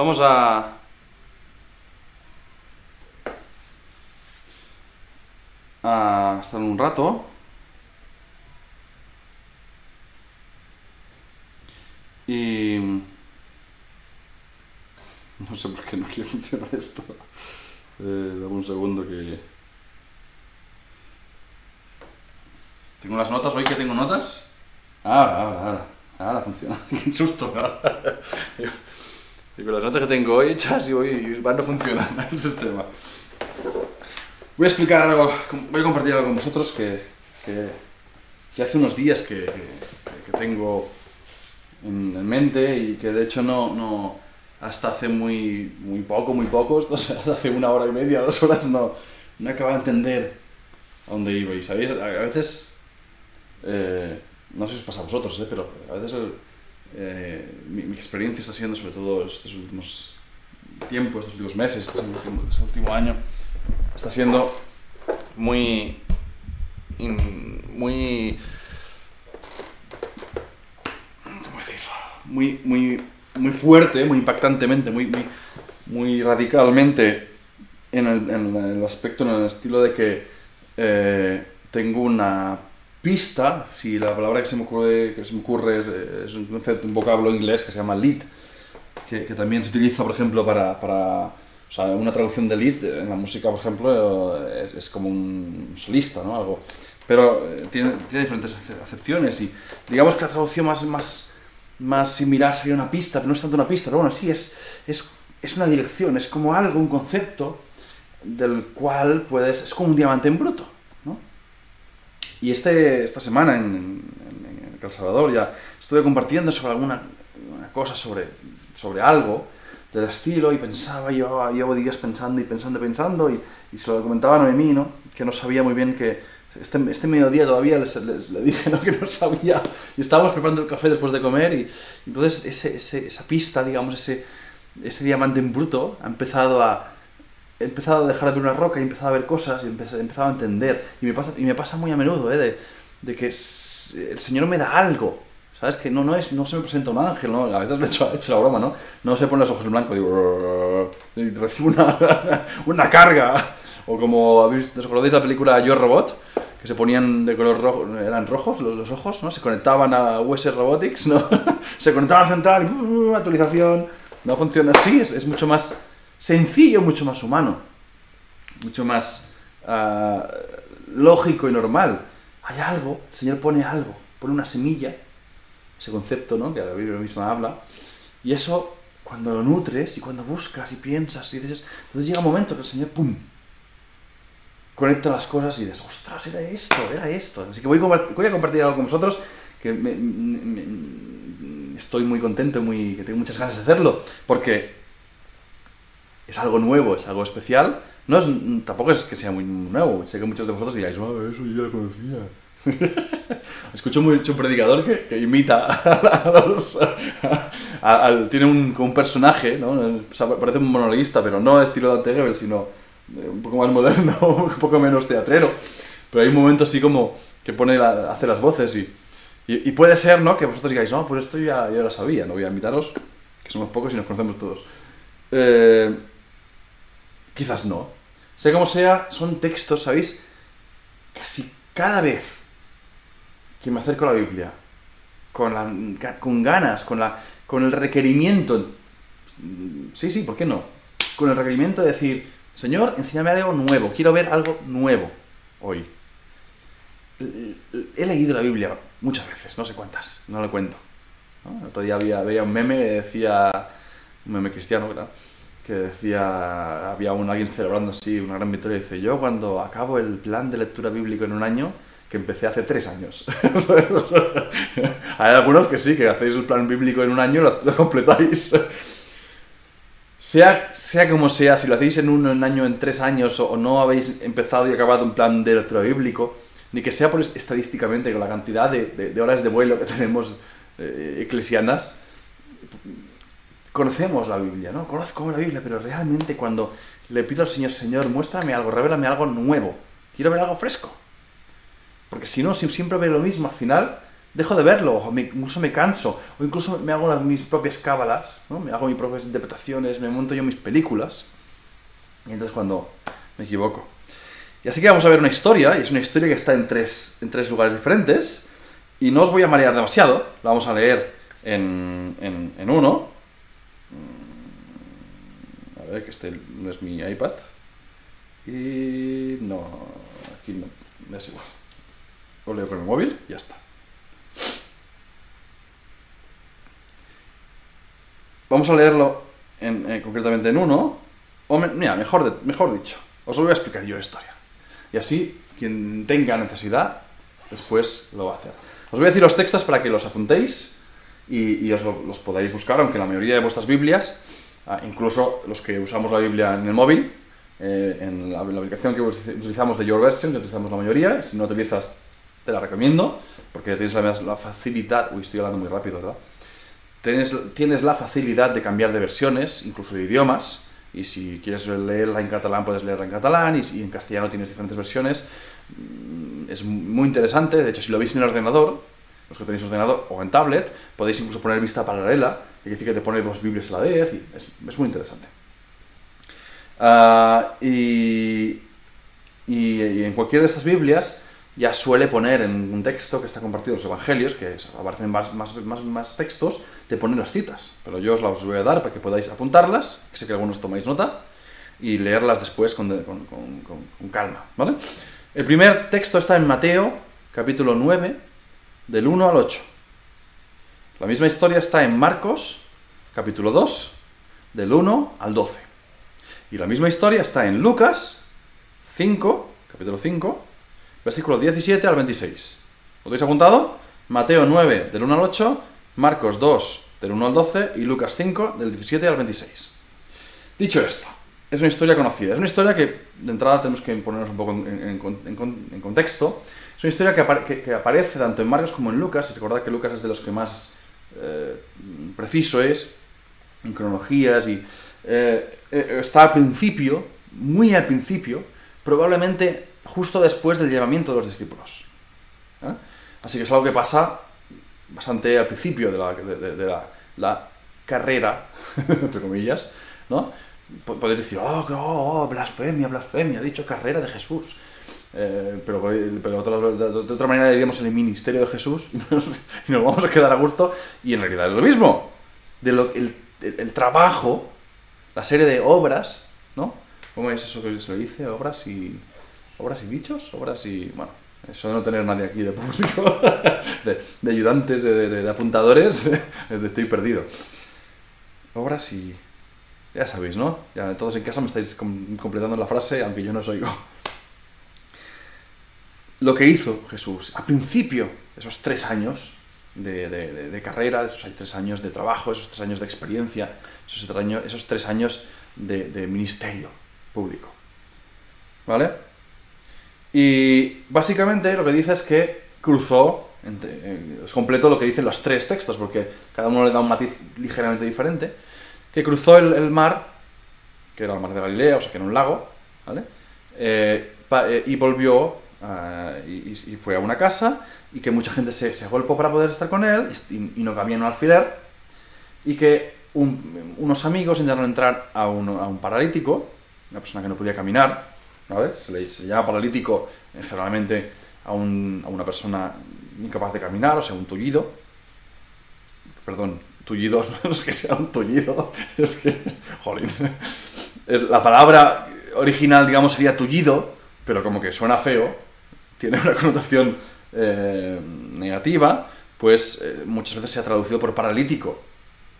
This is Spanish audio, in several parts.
Vamos a... a estar un rato. Y... No sé por qué no quiere funcionar esto. Eh, dame un segundo que... ¿Tengo las notas? ¿Hoy que tengo notas? Ahora, ahora, ahora. Ahora funciona. Qué susto. Y con las notas que tengo hoy hechas y hoy van a funcionar el sistema. Voy a explicar algo, voy a compartir algo con vosotros que, que, que hace unos días que, que, tengo en, en, mente y que de hecho no, no hasta hace muy, muy poco, muy pocos, sea, hace una hora y media, dos horas, no, no acababa de entender a dónde iba. Y sabéis, a veces, eh, no sé si os pasa a vosotros, eh, pero a veces el, eh, mi, experiencia está siendo, sobre todo estos últimos tiempos, estos últimos meses, este último, este año, está siendo muy. Muy. ¿Cómo decirlo? Muy, muy, muy fuerte, muy impactantemente, muy, muy, radicalmente en el, en el, aspecto, en el estilo de que eh, tengo una pista, si la palabra que se me ocurre, que se me ocurre es, es, un concepto, un vocablo inglés que se llama lead, que, también se utiliza, por ejemplo, para, o sea, una traducción de lead en la música, por ejemplo, es, como un solista, ¿no? Algo. Pero tiene, tiene diferentes acepciones y digamos que la traducción más, más, más similar sería una pista, pero no es tanto una pista, pero bueno, sí, es, es, es una dirección, es como algo, un concepto del cual puedes, es como un diamante en bruto. Y este, esta semana en, en, El Salvador ya estuve compartiendo sobre alguna una cosa, sobre, sobre algo del estilo y pensaba, llevaba, llevo días pensando y pensando y pensando y, y se lo comentaba a Noemí, ¿no? Que no sabía muy bien que este, este mediodía todavía les, les, le dije ¿no? que no sabía y estábamos preparando el café después de comer y, entonces ese, esa pista, digamos, ese, ese diamante en bruto ha empezado a, he empezado a dejar de ver una roca y he empezado a ver cosas y he empezado a entender. Y me pasa, y me pasa muy a menudo, ¿eh? De, de que el Señor me da algo. ¿Sabes? Que no, no, es, no se me presenta un ángel, ¿no? A veces le he hecho, he hecho la broma, ¿no? No se pone los ojos en blanco digo, y recibo una, una carga. O como, ¿os acordáis la película Yo Robot? Que se ponían de color rojo, eran rojos los, los ojos, ¿no? Se conectaban a US Robotics, ¿no? se conectaban a central, y, actualización. No funciona así, es, es mucho más sencillo, mucho más humano, mucho más uh, lógico y normal. Hay algo, el Señor pone algo, pone una semilla, ese concepto ¿no? que la Biblia misma habla, y eso cuando lo nutres y cuando buscas y piensas y dices, entonces llega un momento que el Señor, ¡pum!, conecta las cosas y dices, ostras, era esto, era esto. Así que voy a, compartir algo con vosotros que me, estoy muy contento, muy, que tengo muchas ganas de hacerlo, porque es algo nuevo, es algo especial. No es, tampoco es que sea muy nuevo. Sé que muchos de vosotros digáis, oh, eso yo ya lo conocía. Escucho mucho un predicador que, imita a los, tiene un, personaje, ¿no? parece un monologuista, pero no estilo Dante Gebel, sino un poco más moderno, un poco menos teatrero. Pero hay un momento así como que pone hace las voces y, puede ser, ¿no? Que vosotros digáis, no, pues esto ya, ya lo sabía, no voy a invitaros, que somos pocos y nos conocemos todos. Eh, quizás no. Sea como sea, son textos, ¿sabéis? Casi cada vez que me acerco a la Biblia, con, con ganas, con, la, con el requerimiento, sí, sí, ¿por qué no? Con el requerimiento de decir, Señor, enséñame algo nuevo, quiero ver algo nuevo hoy. He leído la Biblia muchas veces, no sé cuántas, no lo cuento. El otro día veía un meme que decía, un meme cristiano, ¿verdad? Que decía, había un, alguien celebrando así una gran victoria, dice, yo cuando acabo el plan de lectura bíblico en un año, que empecé hace tres años. Hay algunos que sí, que hacéis el plan bíblico en un año, lo, lo completáis. sea, sea como sea, si lo hacéis en un, un año, en tres años, o, no habéis empezado y acabado un plan de lectura bíblico, ni que sea por estadísticamente, con la cantidad de horas de vuelo que tenemos eh, eclesianas, conocemos la Biblia, ¿no? Conozco la Biblia, pero realmente cuando le pido al Señor, Señor, muéstrame algo, revélame algo nuevo, quiero ver algo fresco. Porque si no, si siempre ve lo mismo, al final dejo de verlo, o incluso me canso, o incluso me hago mis propias cábalas, ¿no? me hago mis propias interpretaciones, me monto yo mis películas. Y entonces cuando me equivoco. Y así que vamos a ver una historia, y es una historia que está en tres, en tres lugares diferentes, y no os voy a marear demasiado, la vamos a leer en, en, en uno. Mm, A ver, que este no es mi iPad. Y no, aquí no, es igual. Lo leo con el móvil, ya está. Vamos a leerlo en- eh, concretamente en uno. O me- mira, mejor, mejor dicho, os voy a explicar yo la historia. Y así, quien tenga necesidad, después lo va a hacer. Os voy a decir los textos para que los apuntéis y, y os lo- los podáis buscar, aunque la mayoría de vuestras Biblias, ah, incluso los que usamos la Biblia en el móvil, eh, en la, la aplicación que utilizamos de Your Version, que utilizamos la mayoría, si no utilizas, te la recomiendo, porque tienes la, la facilidad, uy, estoy hablando muy rápido, ¿verdad? Tienes, tienes la facilidad de cambiar de versiones, incluso de idiomas, y si quieres leerla en catalán puedes leerla en catalán, y, si en castellano tienes diferentes versiones. Mm, Es muy interesante, de hecho si lo veis en el ordenador, los que tenéis ordenador o en tablet, podéis incluso poner vista paralela, que quiere decir que te pone dos Biblias a la vez, es, es muy interesante. Ah, y, y, en cualquiera de estas Biblias ya suele poner en un texto que está compartido los evangelios, que aparecen más, más, más, textos, te pone las citas. Pero yo os las voy a dar para que podáis apuntarlas, que sé que algunos tomáis nota, y leerlas después con, de- con- con- con- con calma. ¿vale? El primer texto está en Mateo, capítulo 9, del 1 al 8. La misma historia está en Marcos, capítulo 2, del 1 al 12. Y la misma historia está en Lucas 5, capítulo 5, versículo 17 al 26. ¿Lo tenéis apuntado? Mateo 9, del 1 al 8, Marcos 2, del 1 al 12 y Lucas 5, del 17 al 26. Dicho esto, es una historia conocida. Es una historia que, de entrada, tenemos que ponernos un poco en, en- en- en- en contexto. Es una historia que, apare- que- que aparece tanto en Marcos como en Lucas. Y recordad que Lucas es de los que más eh, preciso es en cronologías y eh, eh, está al principio, muy al principio, probablemente justo después del llevamiento de los discípulos. Así que es algo que pasa bastante al principio de la, carrera, entre comillas, ¿no? Po- Podéis decir, oh, oh, oh, blasfemia, blasfemia, ha dicho carrera de Jesús. Eh, pero de, otra manera diríamos en el ministerio de Jesús y nos, vamos a quedar a gusto y en realidad es lo mismo. De lo, el, trabajo, la serie de obras, ¿no? ¿Cómo es eso que se le dice? Obras y... Obras y dichos, obras y... Bueno, eso de no tener nadie aquí de público, de, ayudantes, de, de- apuntadores, estoy perdido. Obras y... Ya sabéis, ¿no? Ya todos en casa me estáis com- completando la frase, aunque yo no os oigo. Lo que hizo Jesús, al principio, esos tres años de, carrera, esos tres años de trabajo, esos tres años de experiencia, esos tres años, esos tres años de, ministerio público. ¿Vale? Y básicamente lo que dice es que cruzó, entre- eh, completo lo que dicen los tres textos, porque cada uno le da un matiz ligeramente diferente, que cruzó el, mar, que era el mar de Galilea, o sea que era un lago, ¿vale? Eh, eh, y volvió ah, y, fue a una casa y que mucha gente se, se agolpó para poder estar con él y, no cabía un alfiler y que un- unos amigos intentaron entrar a un, paralítico, una persona que no podía caminar, ¿vale? Se le, llama paralítico eh, generalmente a una persona incapaz de caminar, o sea, un tullido. Perdón, tullido, no es que sea un tullido, es que, jolín, es, la palabra original, digamos, sería tullido, pero como que suena feo, tiene una connotación eh, negativa, pues eh, muchas veces se ha traducido por paralítico,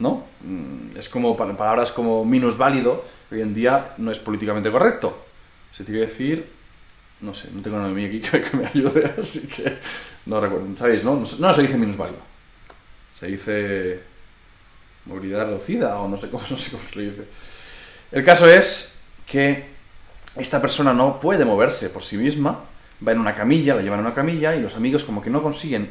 ¿no? Mm, Es como pa- palabras como minusválido, hoy en día no es políticamente correcto. Se tiene que decir, no sé, no tengo nada de mí aquí que, me ayude, así que no recuerdo, ¿sabéis, no? No, no se dice minusválido, se dice movilidad reducida o no sé cómo, no sé cómo se le dice. El caso es que esta persona no puede moverse por sí misma, va en una camilla, la llevan en una camilla y los amigos como que no consiguen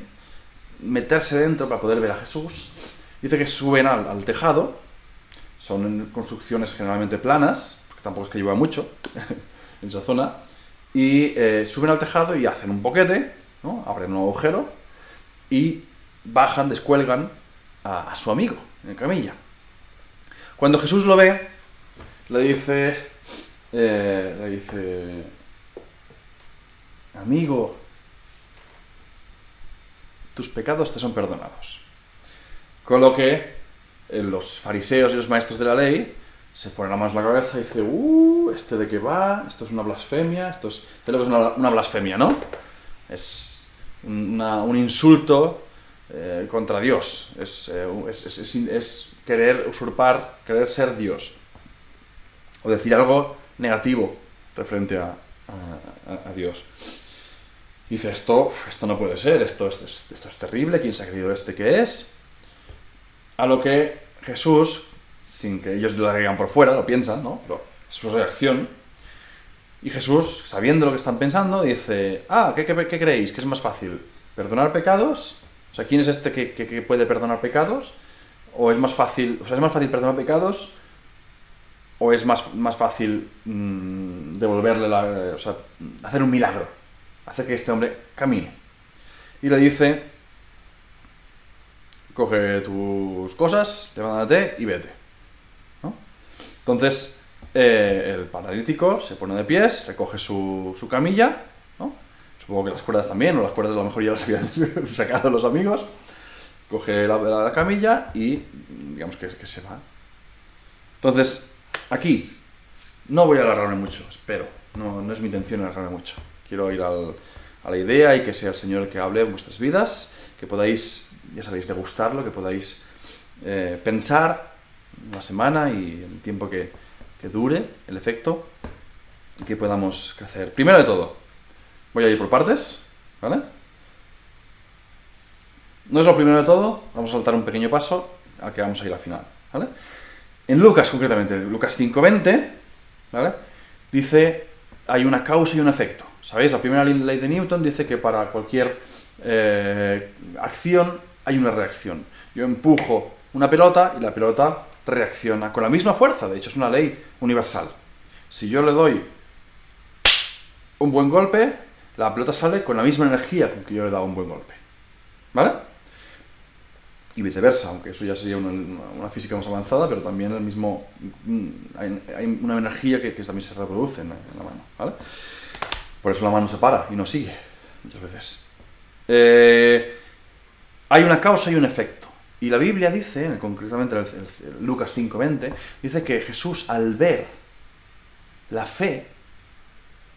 meterse dentro para poder ver a Jesús. Dice que suben al, tejado, son construcciones generalmente planas, porque tampoco es que lleva mucho en esa zona, y eh, suben al tejado y hacen un boquete, ¿no? abren un agujero y bajan, descuelgan a, su amigo en camilla. Cuando Jesús lo ve, le dice, eh, le dice, amigo, tus pecados te son perdonados. Con lo que eh, los fariseos y los maestros de la ley se ponen la mano en la cabeza y dicen, uh, ¿este de qué va? Esto es una blasfemia, esto es, lo que es una, blasfemia, ¿no? Es un insulto eh, contra Dios, eh, es, querer usurpar, querer ser Dios, o decir algo negativo referente a, Dios. Dice, esto, esto no puede ser, esto, esto, es terrible, ¿quién se ha creído este que es? A lo que Jesús, sin que ellos lo digan por fuera, lo piensan, ¿no? Pero es su reacción. Y Jesús, sabiendo lo que están pensando, dice, ah, ¿qué, qué, creéis? ¿Qué es más fácil? ¿Perdonar pecados? O sea, ¿quién es este que, puede perdonar pecados? ¿O es más fácil, o sea, es más fácil perdonar pecados? ¿O es más, más fácil mm, devolverle la... o sea, hacer un milagro? Hacer que este hombre camine. Y le dice, coge tus cosas, levántate y vete. Entonces, eh, el paralítico se pone de pies, recoge su, camilla, supongo que las cuerdas también, o las cuerdas a lo mejor ya las habían sacado los amigos, coge la, camilla y digamos que, que, se va. Entonces, aquí no voy a alargarme mucho, espero, no, no es mi intención alargarme mucho. Quiero ir a la idea y que sea el Señor que hable en vuestras vidas, que podáis ya sabéis, degustarlo, que podáis eh, pensar una semana y el tiempo que, dure el efecto y que podamos crecer. Primero de todo, voy a ir por partes, ¿vale? No es lo primero de todo, vamos a saltar un pequeño paso al que vamos a ir al final, ¿vale? En Lucas, concretamente, Lucas 5.20, ¿vale? Dice, hay una causa y un efecto. ¿Sabéis? La primera ley de Newton dice que para cualquier eh, acción hay una reacción. Yo empujo una pelota y la pelota reacciona con la misma fuerza, de hecho es una ley universal. Si yo le doy un buen golpe, la pelota sale con la misma energía con que yo le he dado un buen golpe. ¿Vale? Y viceversa, aunque eso ya sería una, física más avanzada, pero también el mismo. Mm, hay, una energía que, también se reproduce en, la mano. ¿vale? Por eso la mano se para y no sigue, muchas veces. Eh, hay una causa y un efecto. Y la Biblia dice, concretamente el, Lucas 5:20, dice que Jesús al ver la fe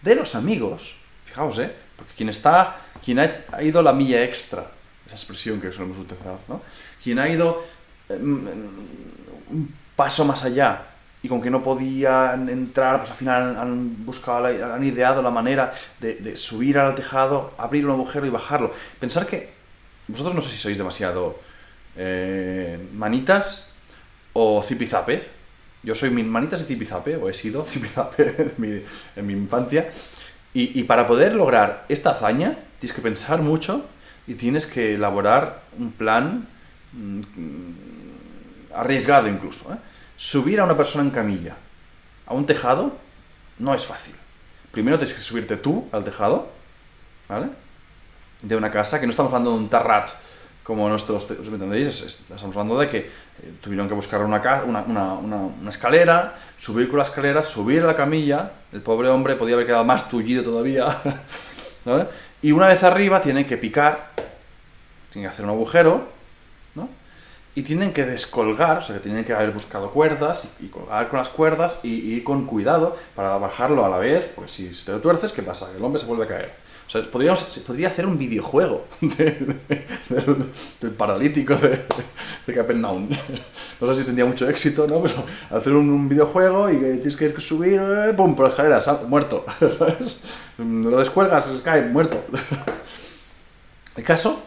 de los amigos, fijaos, ¿eh? Porque quien está, quien ha, ido la milla extra, esa expresión que solemos utilizar, ¿no? Quien ha ido em, un paso más allá y con que no podían entrar, pues al final han, buscado, han ideado la manera de, subir al tejado, abrir un agujero y bajarlo. Pensar que vosotros no sé si sois demasiado eh, manitas o zipizape. Yo soy manitas y zipizape, o he sido zipizape en mi, infancia. Y, y, para poder lograr esta hazaña, tienes que pensar mucho y tienes que elaborar un plan mm, arriesgado incluso. ¿eh? Subir a una persona en camilla a un tejado no es fácil. Primero tienes que subirte tú al tejado, ¿vale? de una casa, que no estamos hablando de un tarrat como nuestros, ¿me entendéis? Estamos hablando de que eh, tuvieron que buscar una, escalera, subir con la escalera, subir a la camilla, el pobre hombre podía haber quedado más tullido todavía, Y una vez arriba tienen que picar, tienen que hacer un agujero. Y tienen que descolgar, o sea, que tienen que haber buscado cuerdas y, colgar con las cuerdas y, ir con cuidado para bajarlo a la vez, pues si, te lo tuerces, ¿qué pasa? El hombre se vuelve a caer. O sea, podríamos, se podría hacer un videojuego del, paralítico de, de Capernaum. No sé si tendría mucho éxito, ¿no? Pero hacer un, videojuego y tienes que subir, eh, pum, por escaleras, muerto. ¿Sabes? Lo descuelgas, cae, muerto. El caso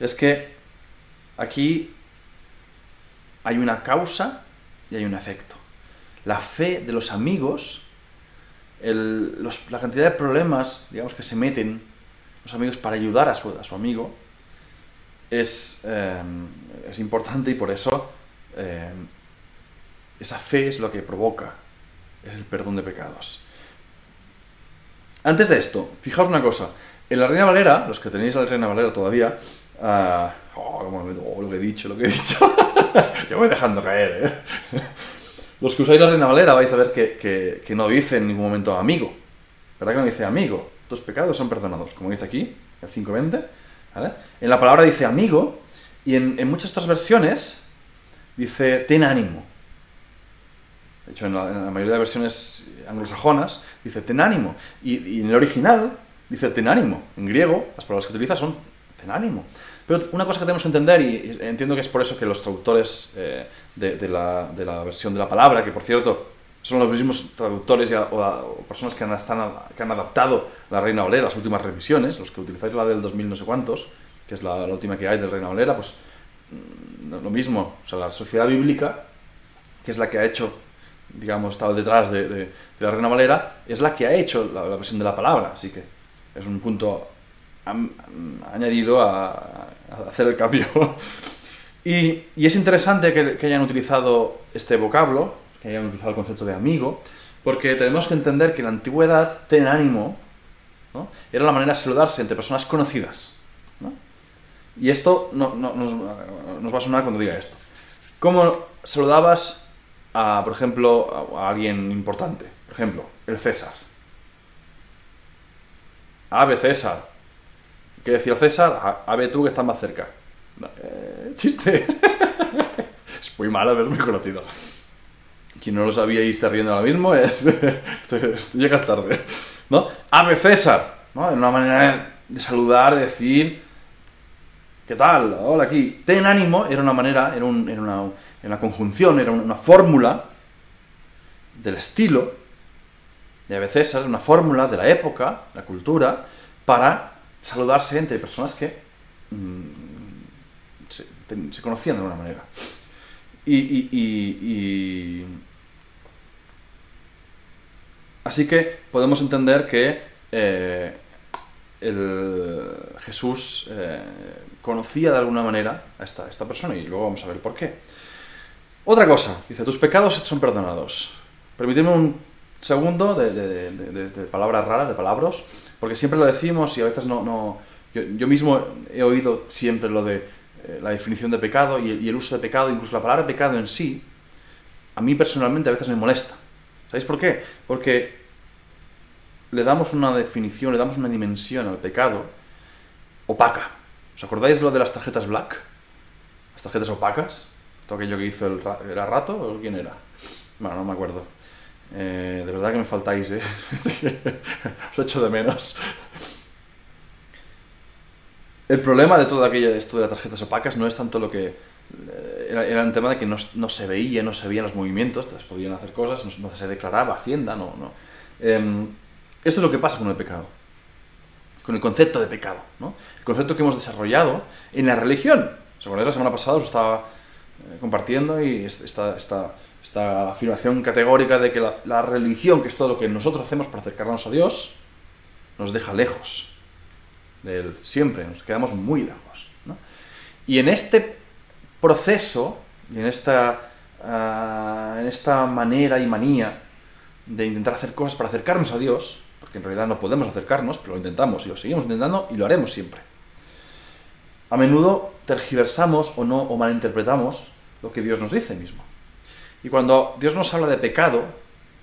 es que aquí hay una causa y hay un efecto. La fe de los amigos la cantidad de problemas, digamos, que se meten los amigos para ayudar a su, a su amigo es, em, es, importante y por eso em, esa fe es lo que provoca es el perdón de pecados. Antes de esto, fijaos una cosa, en la Reina Valera, los que tenéis la Reina Valera todavía, ah, oh, oh, lo que he dicho, lo que he dicho. Yo voy dejando caer, ¿eh? Los que usáis la Reina Valera vais a ver que, no dice en ningún momento amigo. ¿Verdad que no dice amigo? Tus pecados son perdonados, como dice aquí, el 520. ¿vale? En la palabra dice amigo, y en, muchas otras versiones dice ten ánimo. De hecho, en la, mayoría de versiones anglosajonas dice ten ánimo. Y, en el original dice ten ánimo. En griego, las palabras que utiliza son ten ánimo. Pero una cosa que tenemos que entender, y entiendo que es por eso que los traductores eh, de, la, versión de la palabra, que por cierto son los mismos traductores o, personas que han, están, que han adaptado la Reina Valera, las últimas revisiones, los que utilizáis la del 2000 no sé cuántos, que es la, última que hay del Reina Valera, pues mm, lo mismo, o sea, la sociedad bíblica, que es la que ha hecho, digamos, estaba detrás de, la Reina Valera, es la que ha hecho la, versión de la palabra, así que es un punto añadido a, hacer el cambio. y, es interesante que, hayan utilizado este vocablo, que hayan utilizado el concepto de amigo, porque tenemos que entender que en la antigüedad, tener ánimo, era la manera de saludarse entre personas conocidas. Y esto no, nos, va a sonar cuando diga esto. ¿Cómo saludabas a, por ejemplo, a, alguien importante? Por ejemplo, el César. Ave César. ¿Qué decía César? Ave tú que estás más cerca. Eh, chiste. es muy malo haberme conocido. Quien no lo sabía y está riendo ahora mismo es. llegas tarde. ¿No? Ave César. ¿no? Una manera de saludar, de decir ¿Qué tal? Hola aquí. Ten ánimo era una manera, era, una, conjunción, era una fórmula del estilo de a César, una fórmula de la época, la cultura, para saludarse entre personas que mm, se, conocían de alguna manera. Y, Así que podemos entender que eh, el Jesús eh, conocía de alguna manera a esta, esta persona y luego vamos a ver por qué. Otra cosa, dice, tus pecados son perdonados. Permitidme un segundo de, palabras raras, de palabras, porque siempre lo decimos y a veces no... no yo, mismo he oído siempre lo de eh, la definición de pecado y, y, el uso de pecado, incluso la palabra pecado en sí, a mí personalmente a veces me molesta. ¿Sabéis por qué? Porque le damos una definición, le damos una dimensión al pecado opaca. ¿Os acordáis lo de las tarjetas black? Las tarjetas opacas. Todo aquello que hizo el ¿Era rato o quién era? Bueno, no me acuerdo. Eh, de verdad que me faltáis, ¿eh? Os echo de menos. El problema de todo aquello de esto de las tarjetas opacas no es tanto lo que... Eh, era, era un tema de que no, se veía, no se veían los movimientos, entonces podían hacer cosas, no, se declaraba Hacienda, no... no. Em, esto es lo que pasa con el pecado con el concepto de pecado, ¿no? El concepto que hemos desarrollado en la religión. ¿Os acordáis? La semana pasada os estaba eh, compartiendo y esta, esta, esta, afirmación categórica de que la, religión, que es todo lo que nosotros hacemos para acercarnos a Dios, nos deja lejos de Él. Siempre, nos quedamos muy lejos. Y en este proceso, y en esta, ah, en esta manera y manía de intentar hacer cosas para acercarnos a Dios, porque en realidad no podemos acercarnos, pero lo intentamos y lo seguimos intentando y lo haremos siempre. A menudo tergiversamos o no o malinterpretamos lo que Dios nos dice mismo. Y cuando Dios nos habla de pecado,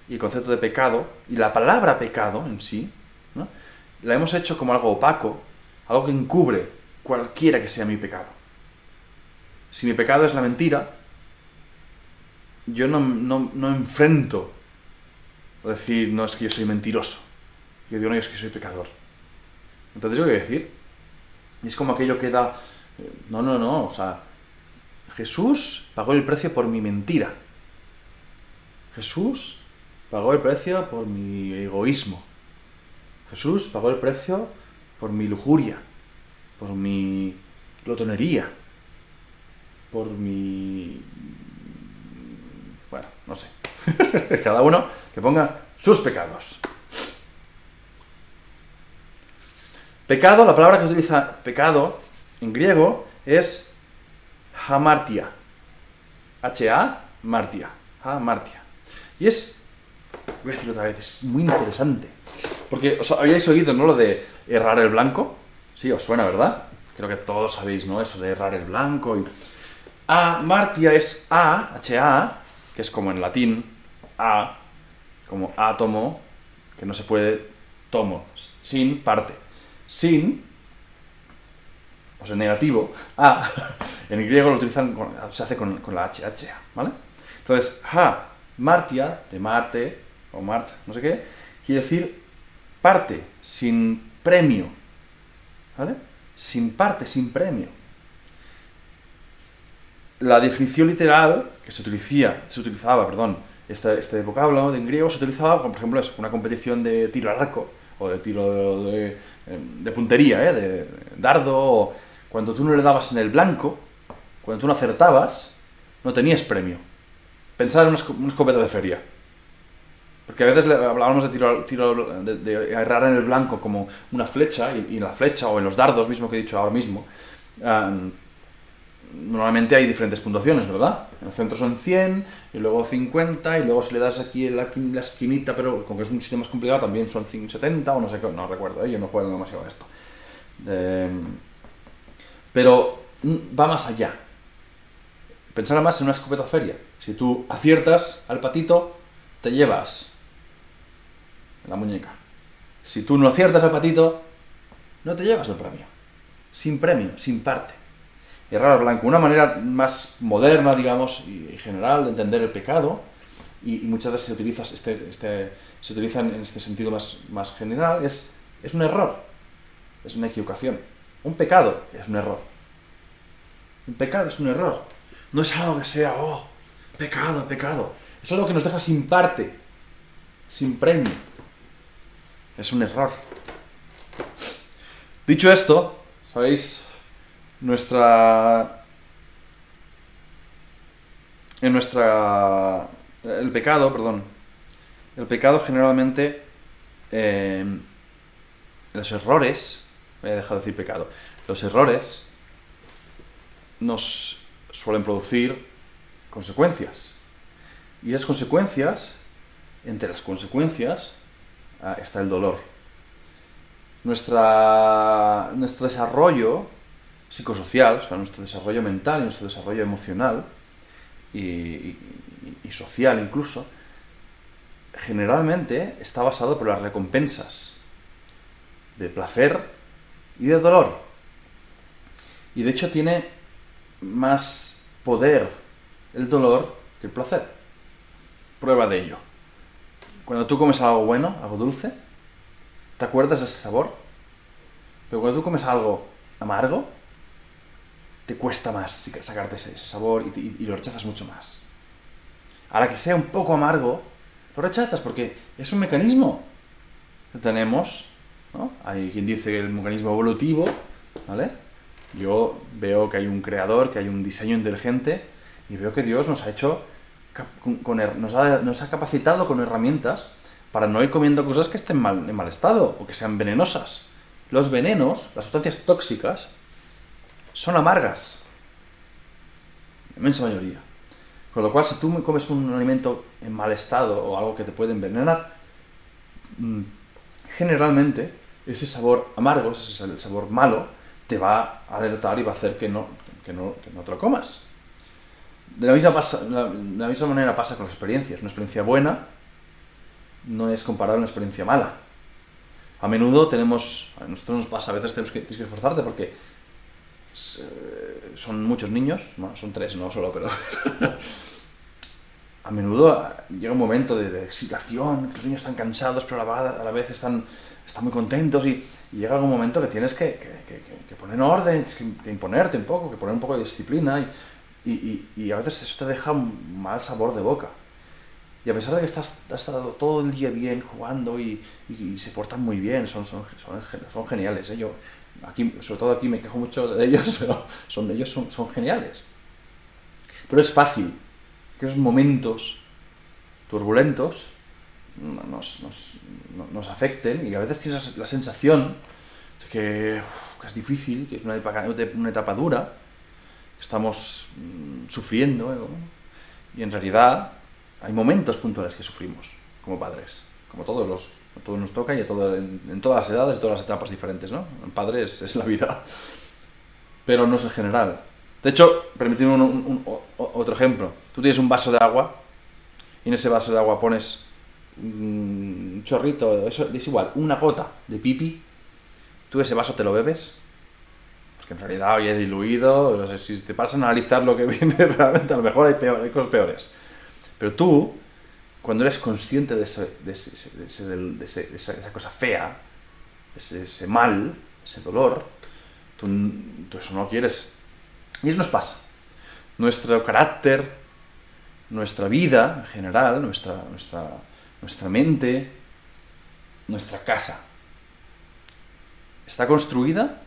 y el concepto de pecado, y la palabra pecado en sí, la hemos hecho como algo opaco, algo que encubre cualquiera que sea mi pecado. Si mi pecado es la mentira, yo no, no, no enfrento o decir, no es que yo soy mentiroso. Yo digo, no, es que soy pecador. Entonces, ¿qué a decir? es como aquello que da... Eh, no, no, no, o sea, Jesús pagó el precio por mi mentira. Jesús pagó el precio por mi egoísmo. Jesús pagó el precio por mi lujuria, por mi glotonería, por mi... Bueno, no sé. Cada uno que ponga sus pecados. Pecado, la palabra que utiliza pecado en griego es hamartia. H-A, martia. Hamartia. Y es, voy a decirlo otra vez, es muy interesante. Porque os habíais oído, ¿no? Lo de errar el blanco. Sí, os suena, ¿verdad? Creo que todos sabéis, ¿no? Eso de errar el blanco y... A, Martia es A, H-A, que es como en latín, A, como átomo, que no se puede, tomo, sin parte. Sin, o sea, negativo, A, en griego lo utilizan, se hace con, la H, H-A, ¿vale? Entonces, ha, Martia, de Marte, o Mart, no sé qué, quiere decir parte, sin premio, ¿vale? Sin parte, sin premio la definición literal que se, utilizaba, perdón, este, este vocablo en griego se utilizaba, por ejemplo, es una competición de tiro al arco, o de tiro de, de, puntería, ¿eh? de dardo, o cuando tú no le dabas en el blanco, cuando tú no acertabas, no tenías premio. Pensar en una, escopeta de feria. Porque a veces hablábamos de tiro, tiro de, errar en el blanco como una flecha, y, en la flecha, o en los dardos mismo que he dicho ahora mismo, normalmente hay diferentes puntuaciones, ¿verdad? En el centro son 100, y luego 50, y luego si le das aquí en la, esquinita, pero como que es un sitio más complicado, también son 70 o no sé qué, no recuerdo, ¿eh? yo no juego demasiado a esto. Em, pero va más allá. Pensar más en una escopeta feria. Si tú aciertas al patito, te llevas la muñeca. Si tú no aciertas al patito, no te llevas el premio. Sin premio, sin parte errar blanco. Una manera más moderna, digamos, y general de entender el pecado, y, muchas veces se utiliza, este, este, se utiliza en este sentido más, más general, es, es un error, es una equivocación. Un pecado es un error. Un pecado es un error. No es algo que sea, oh, pecado, pecado. Es algo que nos deja sin parte, sin premio. Es un error. Dicho esto, ¿sabéis? nuestra... En nuestra... El pecado, perdón. El pecado generalmente... Eh, los errores... Voy a dejar de decir pecado. Los errores nos suelen producir consecuencias. Y esas consecuencias, entre las consecuencias, ah, está el dolor. Nuestra, nuestro desarrollo psicosocial, o sea, nuestro desarrollo mental y nuestro desarrollo emocional y, social incluso, generalmente está basado por las recompensas de placer y de dolor. Y de hecho tiene más poder el dolor que el placer. Prueba de ello. Cuando tú comes algo bueno, algo dulce, ¿te acuerdas de ese sabor? Pero cuando tú comes algo amargo, te cuesta más sacarte ese, sabor y, lo rechazas mucho más. Ahora que sea un poco amargo, lo rechazas porque es un mecanismo que tenemos, ¿no? Hay quien dice que el mecanismo evolutivo, ¿vale? Yo veo que hay un creador, que hay un diseño inteligente y veo que Dios nos ha hecho, nos, ha, nos, ha, capacitado con herramientas para no ir comiendo cosas que estén mal, en mal estado o que sean venenosas. Los venenos, las sustancias tóxicas, son amargas. La inmensa mayoría. Con lo cual, si tú comes un alimento en mal estado o algo que te puede envenenar, mm, generalmente ese sabor amargo, ese sabor malo, te va a alertar y va a hacer que no, que no, que no te lo comas. De la, misma pasa, la, misma manera pasa con las experiencias. Una experiencia buena no es comparable a una experiencia mala. A menudo tenemos, a nosotros nos pasa, a veces tienes que esforzarte porque son muchos niños, bueno, son tres, no solo, pero a menudo llega un momento de, excitación, los niños están cansados, pero a la, vez están, están muy contentos y, llega algún momento que tienes que, que, poner orden, que, imponerte un poco, que poner un poco de disciplina y, y, a veces eso te deja un mal sabor de boca. Y a pesar de que estás, has estado todo el día bien jugando y, se portan muy bien, son, son, son, son geniales. ¿eh? Yo, aquí, sobre todo aquí me quejo mucho de ellos, pero son, ellos son, son geniales. Pero es fácil que esos momentos turbulentos nos, nos, afecten y a veces tienes la sensación de que, es difícil, que es una etapa, una etapa dura, que estamos mm, sufriendo, ¿eh? y en realidad hay momentos puntuales que sufrimos como padres, como todos los a todos nos toca y en, todas las edades, todas las etapas diferentes, ¿no? El padre es, la vida. pero no es el general. De hecho, permíteme otro ejemplo. Tú tienes un vaso de agua y en ese vaso de agua pones un chorrito, eso es igual, una gota de pipi, tú ese vaso te lo bebes, porque en realidad hoy es diluido, no sé, si te pasas a analizar lo que viene realmente, a lo mejor hay, cosas peores. Pero tú, cuando eres consciente de, esa, cosa fea, ese, ese mal, ese dolor, tú, tú eso no quieres. Y eso nos pasa. Nuestro carácter, nuestra vida en general, nuestra, nuestra, nuestra mente, nuestra casa, está construida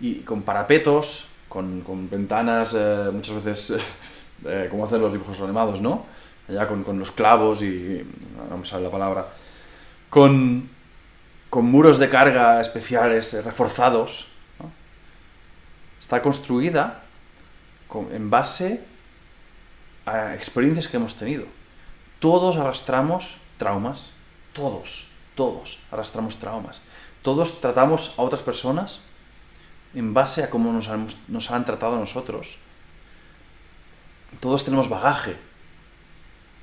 y con parapetos, con, ventanas eh, muchas veces eh, como hacen los dibujos animados, ¿no? Allá con, con los clavos y... no me sale la palabra. Con, con muros de carga especiales eh, reforzados. Está construida en base a experiencias que hemos tenido. Todos arrastramos traumas, todos, todos arrastramos traumas. Todos tratamos a otras personas en base a cómo nos han, tratado a nosotros. Todos tenemos bagaje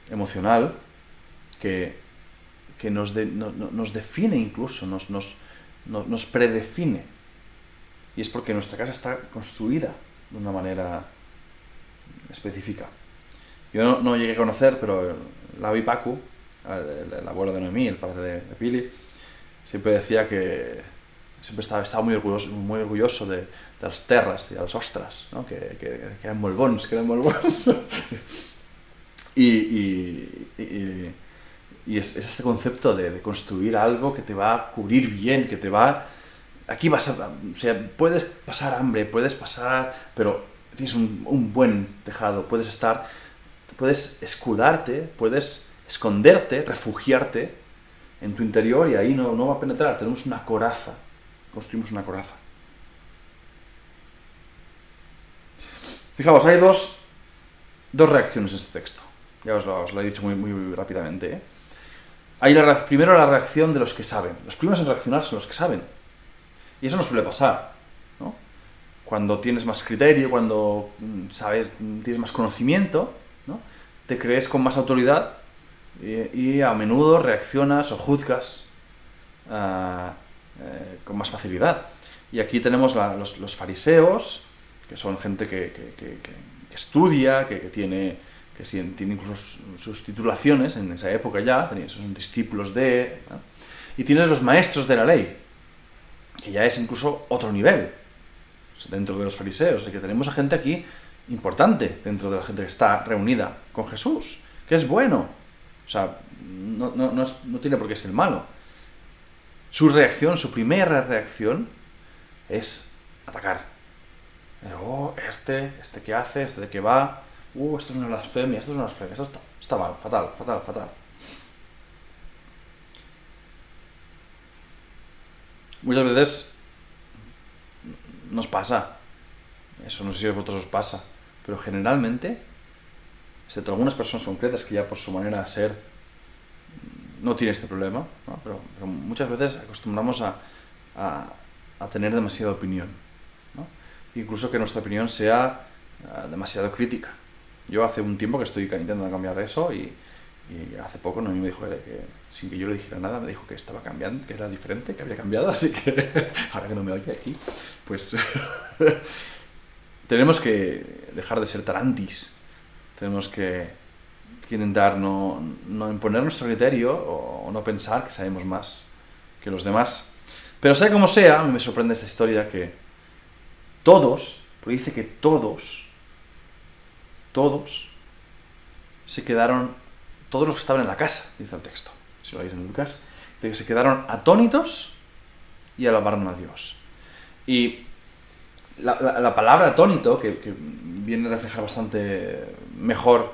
emocional que, que nos, nos, define incluso, nos, nos, nos predefine. Y es porque nuestra casa está construida de una manera específica. Yo no, llegué a conocer, pero Lavi Pacu, el, abuelo de Noemí, el padre de, Pili, siempre decía que siempre estaba, estaba muy orgulloso, muy orgulloso de, las terras y de las ostras, ¿no? que, que, eran muy bons, que eran muy bons. y, y, y, y es, es, este concepto de, de, construir algo que te va a cubrir bien, que te va... Aquí vas a... O sea, puedes pasar hambre, puedes pasar... pero tienes un, un buen tejado, puedes estar, puedes escudarte, puedes esconderte, refugiarte en tu interior y ahí no, no va a penetrar. Tenemos una coraza, construimos una coraza. Fijaos, hay dos, dos reacciones en este texto. Ya os lo, he dicho muy, rápidamente. ¿eh? Hay la, primero la reacción de los que saben. Los primeros en reaccionar son los que saben. Y eso no suele pasar cuando tienes más criterio, cuando mm, sabes, tienes más conocimiento, ¿no? te crees con más autoridad y, a menudo reaccionas o juzgas ah, eh, con más facilidad. Y aquí tenemos los, fariseos, que son gente que, estudia, que, tiene, que tiene incluso sus titulaciones en esa época ya, son discípulos de... Y tienes los maestros de la ley, que ya es incluso otro nivel dentro de los fariseos, y que tenemos a gente aquí importante dentro de la gente que está reunida con Jesús, que es bueno. O sea, no, no, no, tiene por qué ser malo. Su reacción, su primera reacción es atacar. Oh, este, este que hace, este de que va, uh, esto es una blasfemia, esto es una blasfemia, esto está, está mal, fatal, fatal, fatal. Muchas veces nos pasa. Eso no sé si a vosotros os pasa. Pero generalmente, excepto algunas personas concretas que ya por su manera de ser no tienen este problema, pero, muchas veces acostumbramos a, a, tener demasiada opinión. Incluso que nuestra opinión sea ah, demasiado crítica. Yo hace un tiempo que estoy intentando cambiar eso y, hace poco me dijo sin que yo le dijera nada, me dijo que estaba cambiando, que era diferente, que había cambiado, así que ahora que no me oye aquí, pues tenemos que dejar de ser tarantis, tenemos que, intentar no, no, imponer nuestro criterio o, no pensar que sabemos más que los demás. Pero sea como sea, me sorprende esta historia que todos, porque dice que todos, todos se quedaron todos los que estaban en la casa, dice el texto. Si lo veis en Lucas, dice que se quedaron atónitos y alabaron a Dios. Y la, palabra atónito, que, viene a reflejar bastante mejor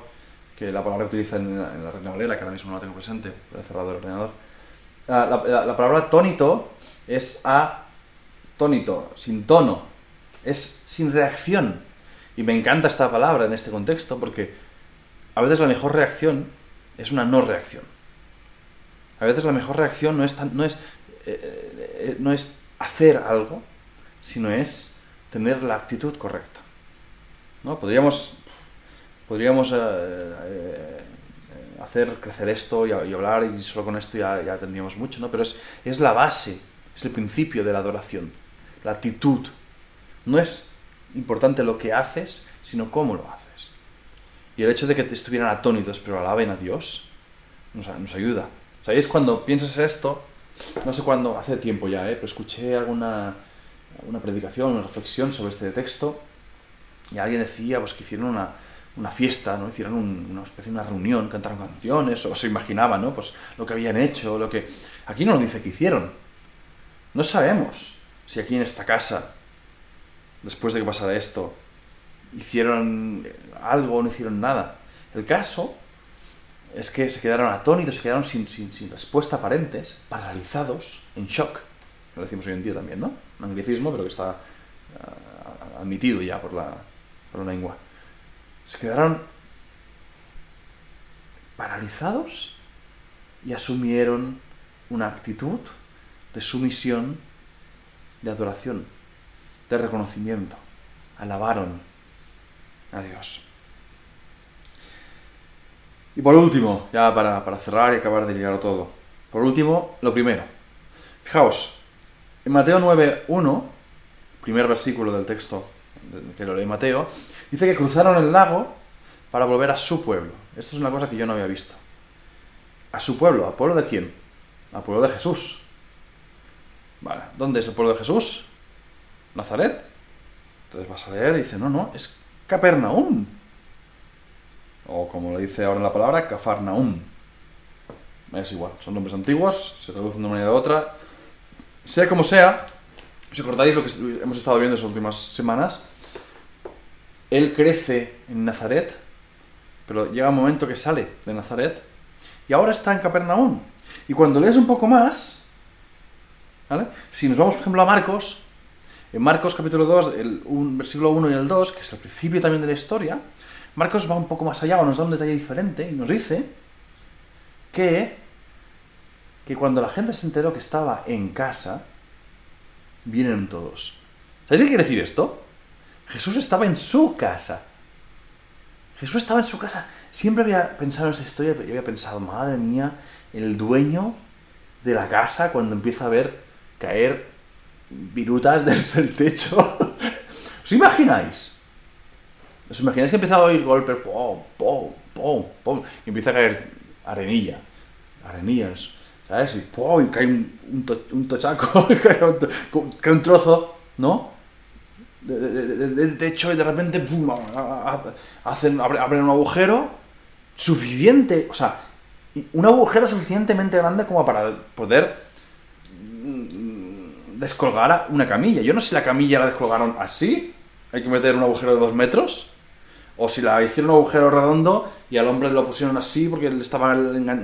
que la palabra que utiliza en, la Reina Valera, que ahora mismo no la tengo presente, he cerrado el ordenador. La, palabra atónito es atónito, sin tono, es sin reacción. Y me encanta esta palabra en este contexto porque a veces la mejor reacción es una no reacción. A veces la mejor reacción no es, no es, eh, eh, no es hacer algo, sino es tener la actitud correcta. ¿no? Podríamos, podríamos eh, eh, hacer crecer esto y, hablar y solo con esto ya, tendríamos mucho, ¿no? pero es, es la base, es el principio de la adoración, la actitud. No es importante lo que haces, sino cómo lo haces. Y el hecho de que te estuvieran atónitos pero alaben a Dios nos, nos ayuda. ¿Sabéis? Cuando piensas esto, no sé cuándo, hace tiempo ya, ¿eh? pero escuché alguna una predicación, una reflexión sobre este texto y alguien decía pues, que hicieron una, una fiesta, ¿no? hicieron una especie de una reunión, cantaron canciones o se imaginaban ¿no? pues, lo que habían hecho, lo que... Aquí no lo dice que hicieron. No sabemos si aquí en esta casa, después de que pasara esto, hicieron algo o no hicieron nada. El caso es que se quedaron atónitos, se quedaron sin, sin, sin respuesta aparentes, paralizados, en shock. Lo decimos hoy en día también, ¿no? Un anglicismo, pero que está uh, admitido ya por la, por la lengua. Se quedaron paralizados y asumieron una actitud de sumisión, de adoración, de reconocimiento. Alabaron a Dios. Y por último, ya para, para cerrar y acabar de llegar todo, por último, lo primero. Fijaos, en Mateo 9.1, primer versículo del texto que lo lee Mateo, dice que cruzaron el lago para volver a su pueblo. Esto es una cosa que yo no había visto. ¿A su pueblo? ¿A pueblo de quién? Al pueblo de Jesús. Vale, ¿dónde es el pueblo de Jesús? Nazaret. Entonces vas a leer y dice, no, no, es Capernaum o como lo dice ahora en la palabra, Cafarnaum. Es igual, son nombres antiguos, se traducen de una manera u otra. Sea como sea, si acordáis lo que hemos estado viendo estas últimas semanas, él crece en Nazaret, pero llega un momento que sale de Nazaret y ahora está en Capernaum. Y cuando lees un poco más, ¿vale? si nos vamos por ejemplo a Marcos, en Marcos capítulo 2, el un, versículo 1 y el 2, que es el principio también de la historia, Marcos va un poco más allá o nos da un detalle diferente y nos dice que, que cuando la gente se enteró que estaba en casa, vienen todos. ¿Sabéis qué quiere decir esto? Jesús estaba en su casa. Jesús estaba en su casa. Siempre había pensado en esta historia y había pensado, madre mía, el dueño de la casa cuando empieza a ver caer virutas desde el techo. ¿Os imagináis? ¿Os imagináis que empezaba a oír golpes? ¡Pum, pum, pum, pum! Y empieza a caer arenilla. Arenillas. ¿Sabes? Y, ¡pum! y cae un, un, tochaco, cae, un, trozo, ¿no? De, techo y de repente. Hacen, abren un agujero suficiente, o sea, un agujero suficientemente grande como para poder mm, descolgar una camilla. Yo no sé si la camilla la descolgaron así, hay que meter un agujero de dos metros, o si la hicieron un agujero redondo y al hombre lo pusieron así porque estaba,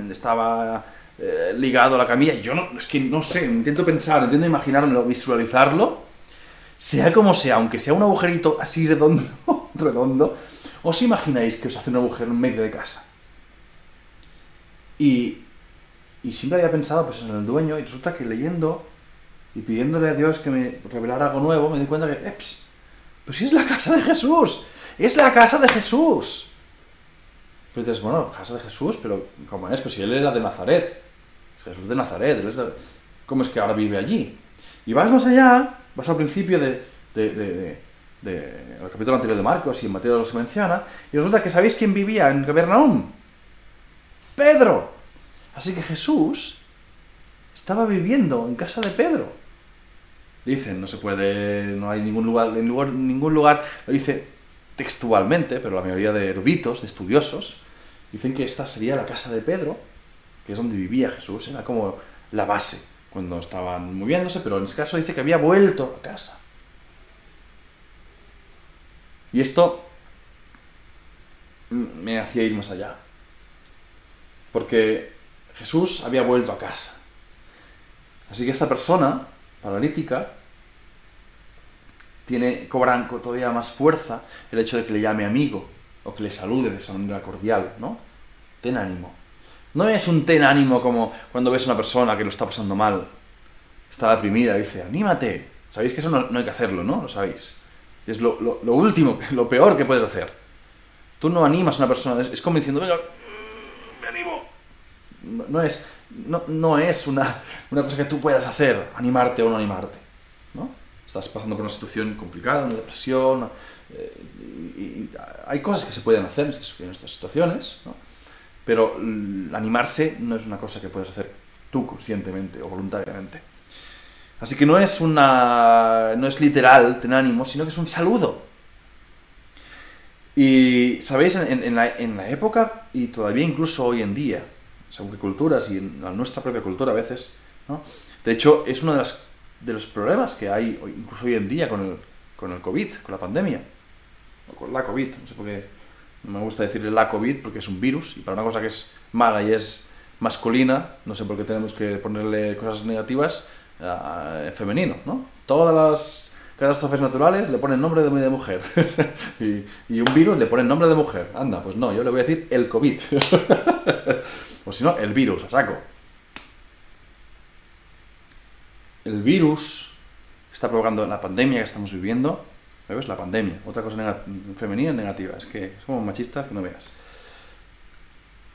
estaba eh, ligado a la camilla. Yo no, es que no sé, intento pensar, intento imaginarlo, visualizarlo. Sea como sea, aunque sea un agujerito así redondo, redondo, ¿os imagináis que os hace un agujero en medio de casa? Y, y siempre había pensado pues en el dueño y resulta que leyendo y pidiéndole a Dios que me revelara algo nuevo, me di cuenta que, ¡eps! Pues si es la casa de Jesús es la casa de Jesús. Pero dices, bueno, casa de Jesús, pero ¿cómo es? Pues si él era de Nazaret. Es Jesús de Nazaret. ¿Cómo es que ahora vive allí? Y vas más allá, vas al principio de, de, el capítulo anterior de Marcos y en Mateo se menciona, y resulta que ¿sabéis quién vivía en Capernaum? Pedro. Así que Jesús estaba viviendo en casa de Pedro. Dicen, no se puede, no hay ningún lugar, en lugar, ningún lugar, lo dice textualmente, pero la mayoría de eruditos, de estudiosos, dicen que esta sería la casa de Pedro, que es donde vivía Jesús, era como la base cuando estaban moviéndose, pero en este caso dice que había vuelto a casa. Y esto me hacía ir más allá. Porque Jesús había vuelto a casa. Así que esta persona paralítica tiene, cobran todavía más fuerza el hecho de que le llame amigo o que le salude de esa manera cordial, ¿no? Ten ánimo. No es un ten ánimo como cuando ves a una persona que lo está pasando mal, está deprimida, y dice, anímate. Sabéis que eso no, hay que hacerlo, ¿no? Lo sabéis. Es lo, lo, último, lo peor que puedes hacer. Tú no animas a una persona, es, como diciendo, venga, me animo. No, es, no, no es una, una, cosa que tú puedas hacer, animarte o no animarte. ¿no? Estás pasando por una situación complicada, una depresión, eh, y, hay cosas que se pueden hacer en estas, en estas situaciones, ¿no? Pero animarse no es una cosa que puedes hacer tú conscientemente o voluntariamente. Así que no es una. no es literal tener ánimo, sino que es un saludo. Y, ¿sabéis? En, la, en, la, época, y todavía incluso hoy en día, según culturas y en nuestra propia cultura a veces, ¿no? De hecho, es uno de, las, de los problemas que hay, incluso hoy en día, con el, con el COVID, con la pandemia. O con la COVID, no sé por qué me gusta decirle la COVID porque es un virus, y para una cosa que es mala y es masculina, no sé por qué tenemos que ponerle cosas negativas, uh, femenino, ¿no? Todas las catástrofes naturales le ponen nombre de, mujer. y, y, un virus le ponen nombre de mujer. Anda, pues no, yo le voy a decir el COVID. o si no, el virus, a saco. El virus está provocando la pandemia que estamos viviendo. ¿Ves? La pandemia. Otra cosa femenina femenina negativa. Es que somos machistas que no veas.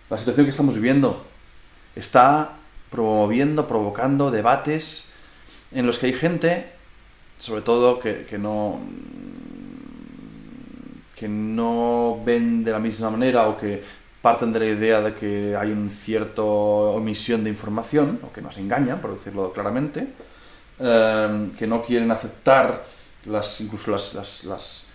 La situación que estamos viviendo está promoviendo, provocando debates en los que hay gente, sobre todo que, no que no ven de la misma manera o que parten de la idea de que hay una cierta omisión de información, o que nos engañan, por decirlo claramente, eh, que no quieren aceptar las, incluso las, las,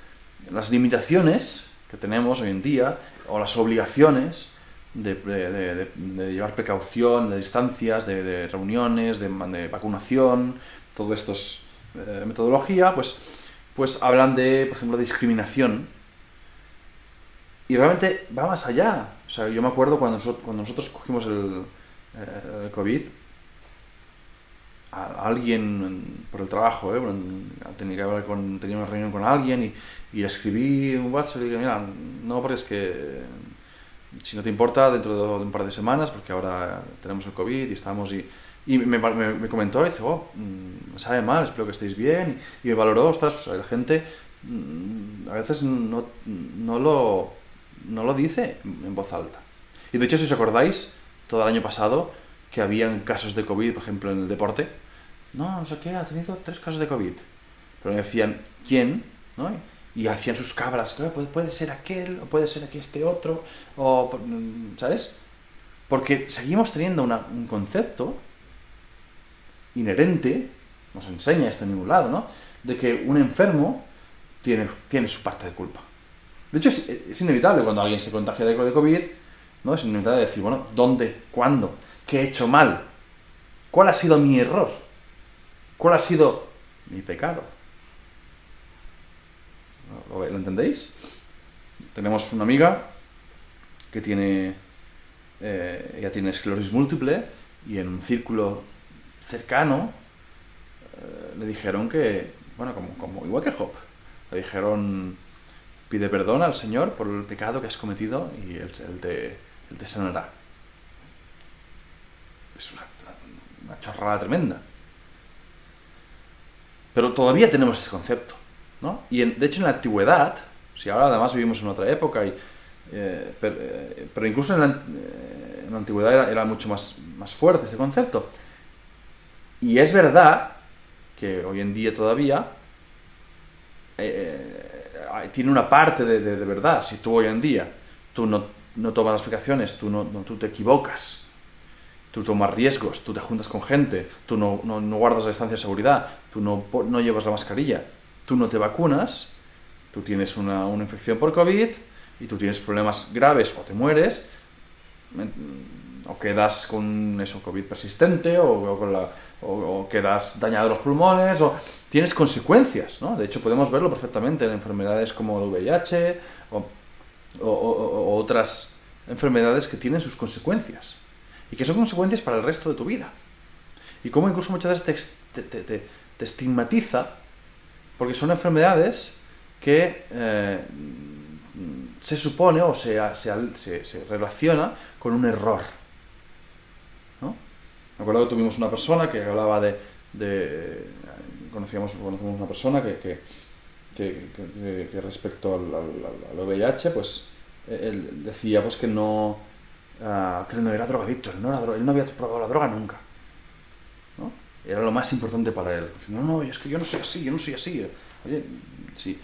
las, limitaciones que tenemos hoy en día, o las obligaciones de, llevar precaución, de distancias, de, reuniones, de, vacunación, todo esto es eh, metodología, pues, pues hablan de, por ejemplo, discriminación. Y realmente va más allá. O sea, yo me acuerdo cuando, cuando nosotros cogimos el, eh, el COVID, a alguien por el trabajo, ¿eh? tenía, que hablar con, tenía una reunión con alguien y, y escribí un WhatsApp y dije, mira, no, porque es que si no te importa, dentro de un par de semanas, porque ahora tenemos el COVID y estamos y, y me, me, comentó y dice, oh, mm, sabe mal, espero que estéis bien. Y, me valoró, ostras, pues la gente mm, a veces no, no, lo, no lo dice en voz alta. Y de hecho, si os acordáis, todo el año pasado, que habían casos de COVID, por ejemplo, en el deporte, no, no sé qué, ha tenido tres casos de COVID. Pero me decían, ¿quién? ¿No? Y hacían sus cabras, claro, puede, puede ser aquel, o puede ser aquí este otro, o, ¿sabes? Porque seguimos teniendo un concepto inherente, nos enseña esto en ningún lado, ¿no? De que un enfermo tiene, tiene su parte de culpa. De hecho, es, inevitable cuando alguien se contagia de COVID, ¿no? Es inevitable decir, bueno, ¿dónde? ¿Cuándo? ¿Qué he hecho mal? ¿Cuál ha sido mi error? ¿Cuál ha sido mi pecado? ¿Lo, entendéis? Tenemos una amiga que tiene, eh, ella tiene esclerosis múltiple y en un círculo cercano eh, le dijeron que, bueno, como, como igual que Job, le dijeron, pide perdón al Señor por el pecado que has cometido y Él, te, te, sanará. Es una, chorrada tremenda. Pero todavía tenemos ese concepto, ¿no? Y de hecho en la antigüedad, si ahora además vivimos en otra época, y, eh, eh, pero, incluso en la, la antigüedad era, mucho más, más fuerte ese concepto. Y es verdad que hoy en día todavía eh, eh, tiene una parte de, verdad. Si tú hoy en día tú no, no tomas las explicaciones, tú, no, tú te equivocas, tú tomas riesgos, tú te juntas con gente, tú no, no, guardas la distancia de seguridad, tú no, llevas la mascarilla, tú no te vacunas, tú tienes una, una infección por COVID y tú tienes problemas graves o te mueres, o quedas con eso, COVID persistente, o, con la, o, quedas dañado los pulmones, o tienes consecuencias, ¿no? De hecho, podemos verlo perfectamente en enfermedades como el VIH o otras enfermedades que tienen sus consecuencias y que son consecuencias para el resto de tu vida. Y como incluso muchas veces te, estigmatiza porque son enfermedades que eh, se supone o se, se, relaciona con un error. Me acuerdo que tuvimos una persona que hablaba de... de conocíamos, una persona que, que, respecto al, al, VIH, pues él decía pues que no, uh, que él no era drogadicto, él no, era, él no había probado la droga nunca. ¿no? Era lo más importante para él. No, no, es que yo no soy así, yo no soy así. Oye, sí,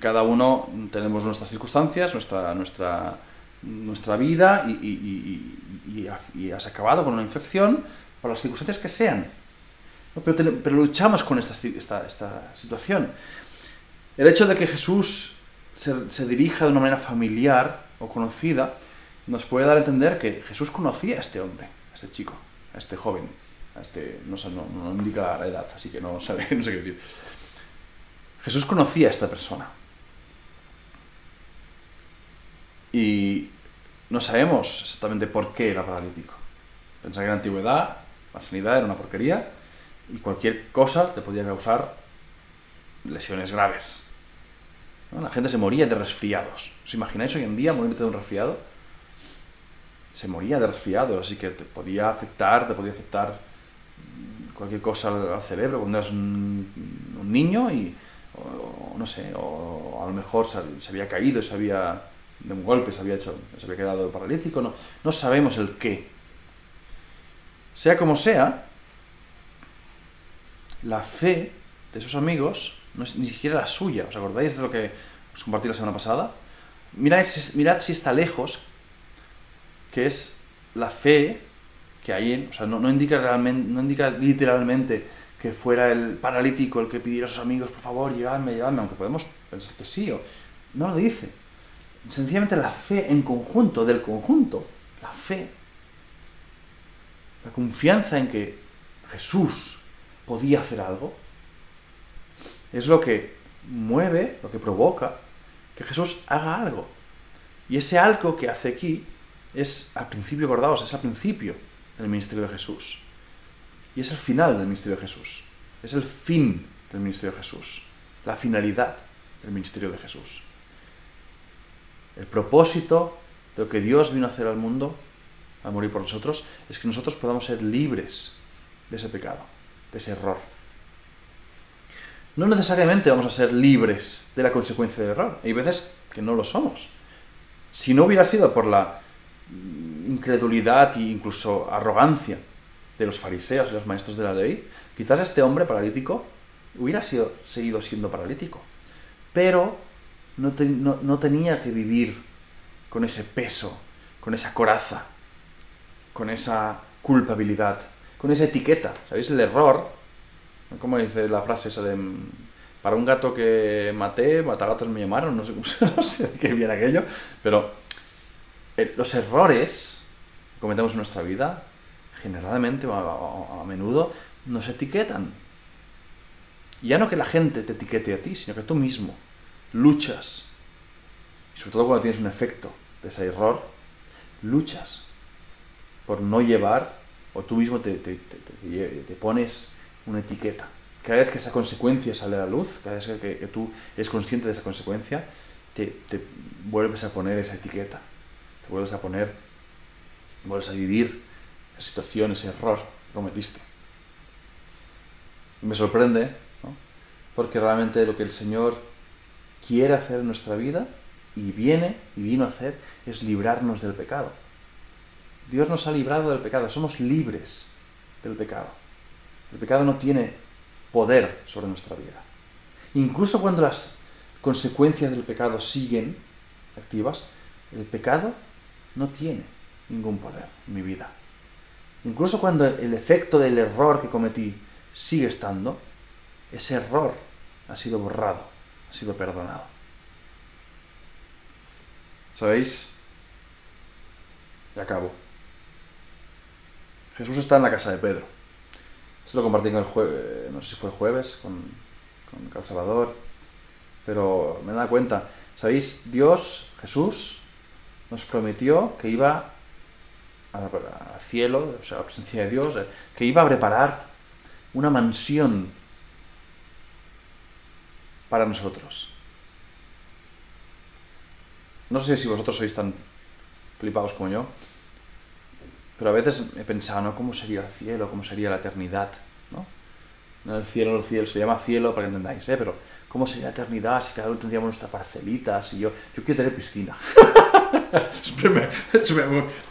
cada uno tenemos nuestras circunstancias, nuestra, nuestra, nuestra vida y, y, y, has acabado con una infección por las circunstancias que sean. Pero, pero luchamos con esta, esta, esta, situación. El hecho de que Jesús se, dirija de una manera familiar o conocida nos puede dar a entender que Jesús conocía a este hombre, a este chico, a este joven, a este, no, no, no indica la edad, así que no, sé qué decir. Jesús conocía a esta persona. Y no sabemos exactamente por qué era paralítico. Pensaba que en la antigüedad la sanidad era una porquería y cualquier cosa te podía causar lesiones graves. La gente se moría de resfriados. ¿Os imagináis hoy en día morirte de un resfriado? Se moría de resfriados, así que te podía afectar, te podía afectar cualquier cosa al, cerebro cuando eras un, niño y, no sé, o a lo mejor se, había caído, se había, de un golpe se había, hecho, se había quedado paralítico, no, no sabemos el qué. Sea como sea, la fe de sus amigos no es ni siquiera la suya. ¿Os acordáis de lo que os compartí la semana pasada? Mirad, mirad si está lejos, que es la fe que hay en... O sea, no, indica realmente, no indica literalmente que fuera el paralítico el que pidiera a sus amigos, por favor, llevadme, llevadme, aunque podemos pensar que sí, o no lo dice. Sencillamente la fe en conjunto, del conjunto, la fe la confianza en que Jesús podía hacer algo, es lo que mueve, lo que provoca que Jesús haga algo. Y ese algo que hace aquí es al principio, acordaos, es al principio del ministerio de Jesús. Y es el final del ministerio de Jesús. Es el fin del ministerio de Jesús. La finalidad del ministerio de Jesús. El propósito de lo que Dios vino a hacer al mundo a morir por nosotros, es que nosotros podamos ser libres de ese pecado, de ese error. No necesariamente vamos a ser libres de la consecuencia del error. Hay veces que no lo somos. Si no hubiera sido por la incredulidad e incluso arrogancia de los fariseos y los maestros de la ley, quizás este hombre paralítico hubiera sido, seguido siendo paralítico. Pero no, no tenía que vivir con ese peso, con esa coraza, con esa culpabilidad, con esa etiqueta. ¿Sabéis? El error, ¿cómo dice la frase esa de para un gato que maté, matagatos me llamaron, no sé, no sé qué viene aquello, pero eh, los errores que cometemos en nuestra vida, generalmente, a, a menudo, nos etiquetan. Ya no que la gente te etiquete a ti, sino que tú mismo luchas. Y sobre todo cuando tienes un efecto de ese error, luchas por no llevar, o tú mismo te, te, pones una etiqueta. Cada vez que esa consecuencia sale a la luz, cada vez que, tú eres consciente de esa consecuencia, te, vuelves a poner esa etiqueta, te vuelves a poner, vuelves a vivir esa situación, ese error que cometiste. me sorprende, porque realmente lo que el Señor quiere hacer en nuestra vida y viene y vino a hacer es librarnos del pecado. Dios nos ha librado del pecado, somos libres del pecado. El pecado no tiene poder sobre nuestra vida. Incluso cuando las consecuencias del pecado siguen activas, el pecado no tiene ningún poder en mi vida. Incluso cuando el efecto del error que cometí sigue estando, ese error ha sido borrado, ha sido perdonado. ¿Sabéis? Y acabo. Jesús está en la casa de Pedro. Esto lo compartí el jueves, no sé si fue el jueves con, con Salvador, pero me da cuenta. ¿Sabéis? Dios, Jesús, nos prometió que iba al cielo, o sea, a la presencia de Dios, que iba a preparar una mansión para nosotros. No sé si vosotros sois tan flipados como yo, pero a veces he pensado, ¿no? ¿Cómo sería el cielo? ¿Cómo sería la eternidad? ¿no? el cielo, el cielo, se llama cielo para que entendáis, ¿eh? Pero ¿cómo sería la eternidad si cada uno tendríamos nuestra parcelita? Si yo, yo quiero tener piscina.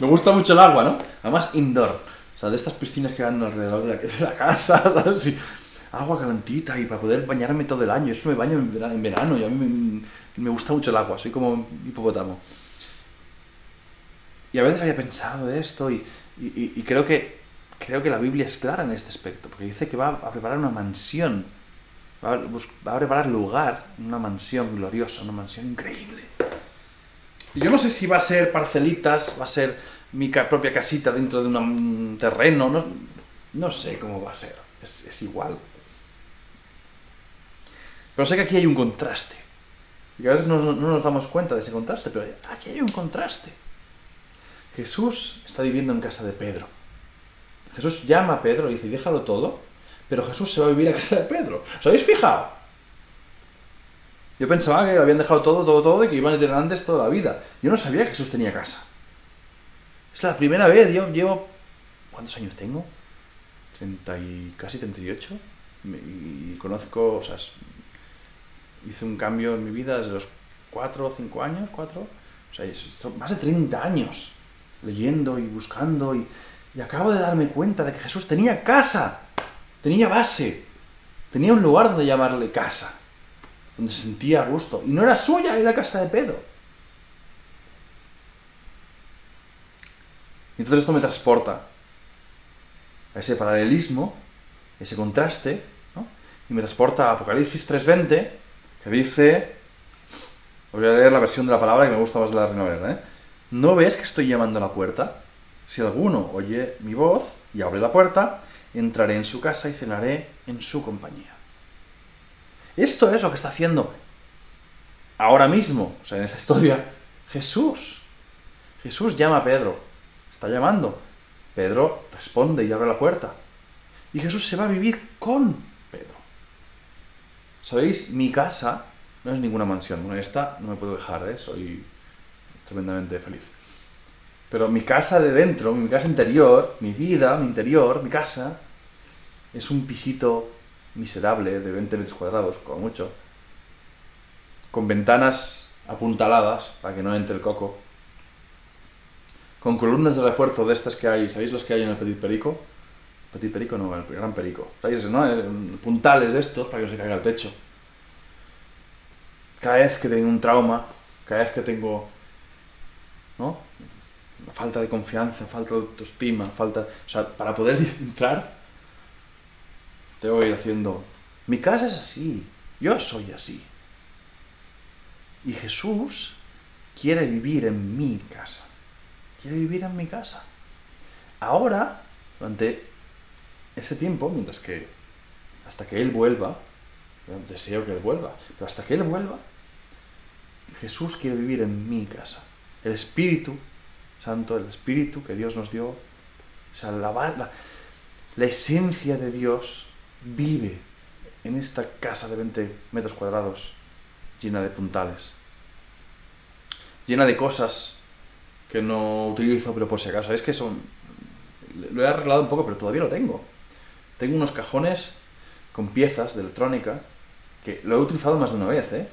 me, gusta mucho el agua, ¿no? Además, indoor. O sea, de estas piscinas que van alrededor de la, de la casa, agua calentita y para poder bañarme todo el año. Eso me baño en verano, y a mí me, gusta mucho el agua, soy como hipopótamo. Y a veces había pensado de esto y, creo que creo que la Biblia es clara en este aspecto, porque dice que va a preparar una mansión, va a, preparar lugar, una mansión gloriosa, una mansión increíble. Y yo no sé si va a ser parcelitas, va a ser mi propia casita dentro de un terreno, no, no sé cómo va a ser, es, igual. Pero sé que aquí hay un contraste. Y a veces no, nos damos cuenta de ese contraste, pero aquí hay un contraste. Jesús está viviendo en casa de Pedro. Jesús llama a Pedro y dice, déjalo todo, pero Jesús se va a vivir a casa de Pedro. ¿Os habéis fijado? Yo pensaba que habían dejado todo, todo, todo y que iban a tener antes toda la vida. Yo no sabía que Jesús tenía casa. Es la primera vez, yo llevo... ¿Cuántos años tengo? 30 y casi 38. Y conozco, o sea, hice un cambio en mi vida desde los 4 o 5 años, 4. O sea, más de 30 años leyendo y buscando y, y acabo de darme cuenta de que Jesús tenía casa, tenía base, tenía un lugar donde llamarle casa, donde se sentía gusto. Y no era suya, era casa de Pedro. Y entonces esto me transporta a ese paralelismo, ese contraste, ¿no? y me transporta a Apocalipsis 3.20, que dice, voy a leer la versión de la palabra que me gusta más de la Reina ¿eh? ¿No ves que estoy llamando a la puerta? Si alguno oye mi voz y abre la puerta, entraré en su casa y cenaré en su compañía. Esto es lo que está haciendo ahora mismo, o sea, en esta historia, Jesús. Jesús llama a Pedro, está llamando. Pedro responde y abre la puerta. Y Jesús se va a vivir con Pedro. ¿Sabéis? Mi casa no es ninguna mansión. Bueno, esta no me puedo dejar, ¿eh? soy tremendamente feliz. Pero mi casa de dentro, mi casa interior, mi vida, mi interior, mi casa, es un pisito miserable de 20 metros cuadrados, como mucho, con ventanas apuntaladas para que no entre el coco, con columnas de refuerzo de estas que hay, ¿sabéis los que hay en el Petit Perico? Petit Perico no, el Gran Perico. ¿Sabéis, no? Puntales de estos para que no se caiga el techo. Cada vez que tengo un trauma, cada vez que tengo ¿no? falta de confianza, falta de autoestima, falta... O sea, para poder entrar, tengo que ir haciendo... Mi casa es así, yo soy así. Y Jesús quiere vivir en mi casa. Quiere vivir en mi casa. Ahora, durante ese tiempo, mientras que hasta que Él vuelva, deseo que Él vuelva, pero hasta que Él vuelva, Jesús quiere vivir en mi casa. El Espíritu Santo, el Espíritu que Dios nos dio, o sea, la, la, esencia de Dios vive en esta casa de 20 metros cuadrados llena de puntales, llena de cosas que no utilizo, pero por si acaso, es que son... Lo he arreglado un poco, pero todavía lo tengo. Tengo unos cajones con piezas de electrónica que lo he utilizado más de una vez, ¿eh?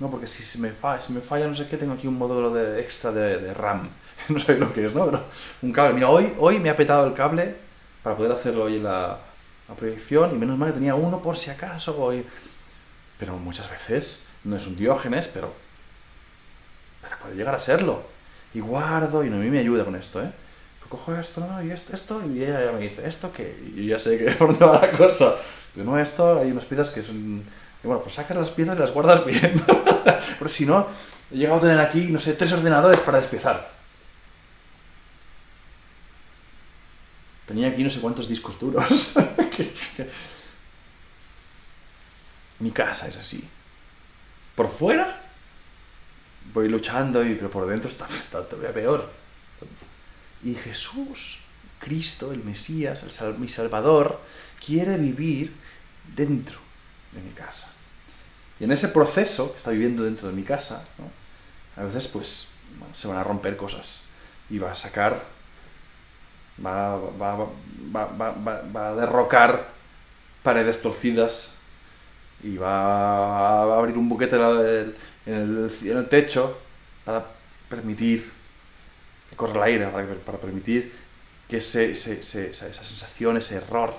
No, porque si se me falla, si me falla no sé qué, tengo aquí un módulo de extra de, RAM. no sé lo que es, ¿no? Pero un cable. Mira, hoy, hoy me ha petado el cable para poder hacerlo hoy en la, proyección y menos mal que tenía uno por si acaso. Hoy. Pero muchas veces no es un diógenes, pero, pero puede llegar a serlo. Y guardo, y a mí me ayuda con esto, ¿eh? Pues cojo esto, ¿no? Y esto, esto, y ella ya me dice, ¿esto qué? Y yo ya sé que por dónde va la cosa. Pero no, esto, hay unas piezas que son... Y bueno, pues sacas las piezas y las guardas bien. Pero si no, he llegado a tener aquí, no sé, tres ordenadores para despiezar. Tenía aquí no sé cuántos discos duros. Mi casa es así. Por fuera voy luchando, y, pero por dentro está, todavía peor. Y Jesús, Cristo, el Mesías, mi Salvador, quiere vivir dentro de mi casa. Y en ese proceso que está viviendo dentro de mi casa, a veces pues se van a romper cosas y va a sacar va, va, va, a derrocar paredes torcidas y va a abrir un buquete en el, techo para permitir que corra el aire, para, para permitir que ese, ese, esa sensación, ese error,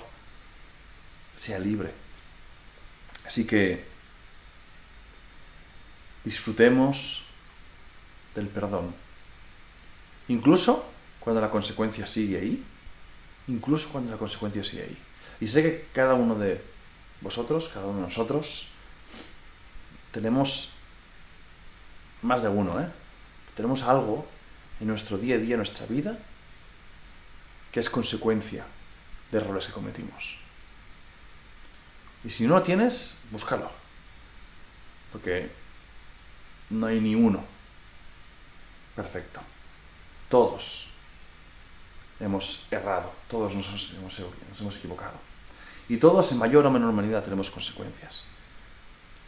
sea libre. Así que disfrutemos del perdón. Incluso cuando la consecuencia sigue ahí. Incluso cuando la consecuencia sigue ahí. Y sé que cada uno de vosotros, cada uno de nosotros, tenemos más de uno, ¿eh? Tenemos algo en nuestro día a día, en nuestra vida, que es consecuencia de errores que cometimos. Y si no lo tienes, búscalo. Porque no hay ni uno perfecto. Todos hemos errado, todos nos hemos, equivocado. Y todos en mayor o menor manera tenemos consecuencias.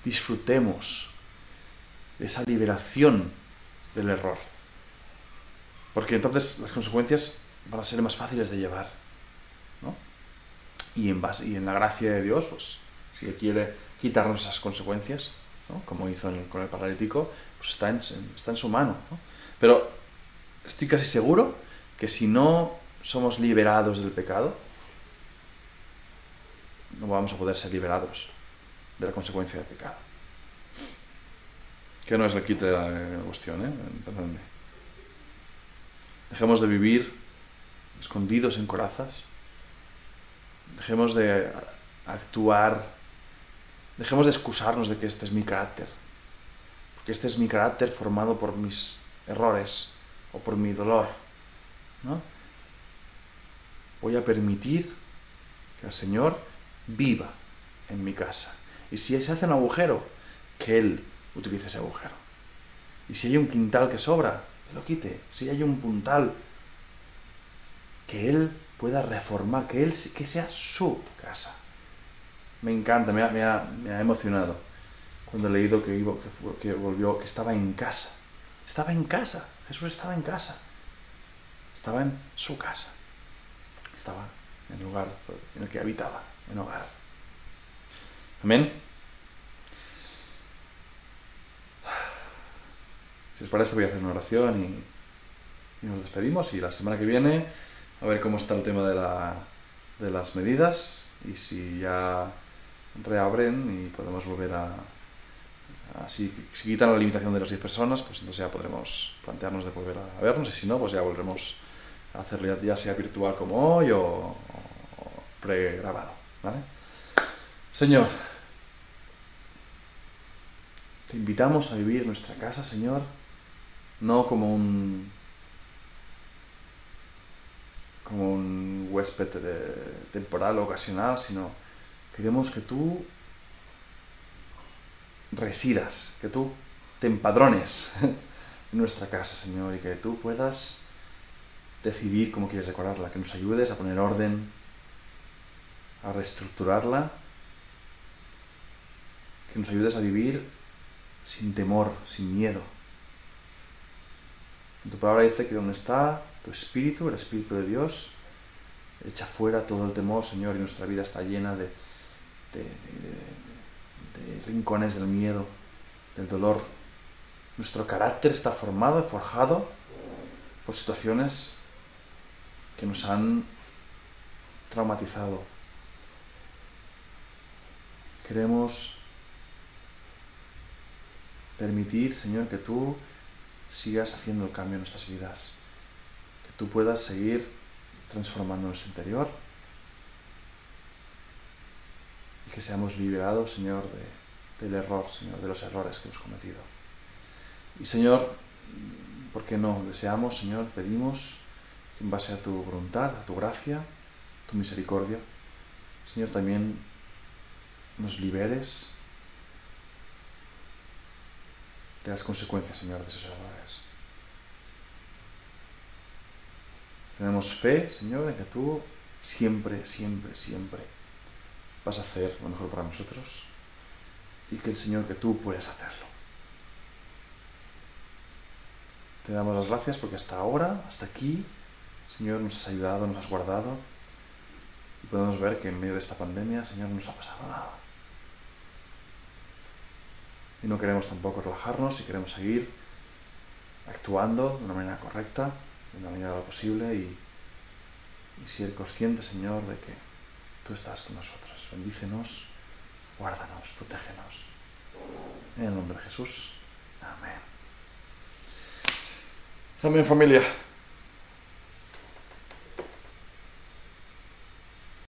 Disfrutemos de esa liberación del error. Porque entonces las consecuencias van a ser más fáciles de llevar. Y, en base, y en la gracia de Dios, pues, si Él quiere quitarnos esas consecuencias, como hizo con el paralítico, pues está en, su mano. ¿no? Pero estoy casi seguro que si no somos liberados del pecado, no vamos a poder ser liberados de la consecuencia del pecado. Que no es el quite de la cuestión, ¿eh? Dejemos de vivir escondidos en corazas. Dejemos de actuar, dejemos de excusarnos de que este es mi carácter, porque este es mi carácter formado por mis errores o por mi dolor. ¿no? Voy a permitir que el Señor viva en mi casa. Y si se hace un agujero, que Él utilice ese agujero. Y si hay un quintal que sobra, lo quite. Si hay un puntal que Él pueda reformar, que Él que sea su casa. Me encanta, me ha, emocionado cuando he leído que, volvió, que estaba en casa. Estaba en casa, Jesús estaba en casa. Estaba en su casa. Estaba en el lugar en el que habitaba, en hogar. Amén. Si os parece voy a hacer una oración y nos despedimos y la semana que viene a ver cómo está el tema de las medidas y si ya reabren y podemos volver a, si, quitan la limitación de las 10 personas, pues entonces ya podremos plantearnos de volver a, vernos y si no, pues ya volveremos a hacerlo ya, sea virtual como hoy o, pregrabado. Señor, te invitamos a vivir nuestra casa, Señor, no como un como un huésped temporal o ocasional, sino queremos que tú residas, que tú te empadrones en nuestra casa, Señor, y que tú puedas decidir cómo quieres decorarla, que nos ayudes a poner orden, a reestructurarla, que nos ayudes a vivir sin temor, sin miedo. En tu palabra dice que donde está tu espíritu, el espíritu de Dios, echa fuera todo el temor, Señor, y nuestra vida está llena de, de, rincones del miedo, del dolor. Nuestro carácter está formado y forjado por situaciones que nos han traumatizado. Queremos permitir, Señor, que tú sigas haciendo el cambio en nuestras vidas tú puedas seguir transformando nuestro interior y que seamos liberados, Señor, del error, Señor, de los errores que hemos cometido. Y Señor, ¿por qué no? Deseamos, Señor, pedimos que en base a tu voluntad, a tu gracia, tu misericordia, Señor, también nos liberes de las consecuencias, Señor, de esos errores. Tenemos fe, Señor, en que tú siempre, siempre, siempre vas a hacer lo mejor para nosotros y que el Señor, que tú puedes hacerlo. Te damos las gracias porque hasta ahora, hasta aquí, Señor, nos has ayudado, nos has guardado Y podemos ver que en medio de esta pandemia, Señor, no nos ha pasado nada. Y no queremos tampoco relajarnos y queremos seguir actuando de una manera correcta, de una manera posible y, y ser consciente, Señor, de que tú estás con nosotros. Bendícenos, guárdanos, protégenos. En el nombre de Jesús. Amén. Amén familia.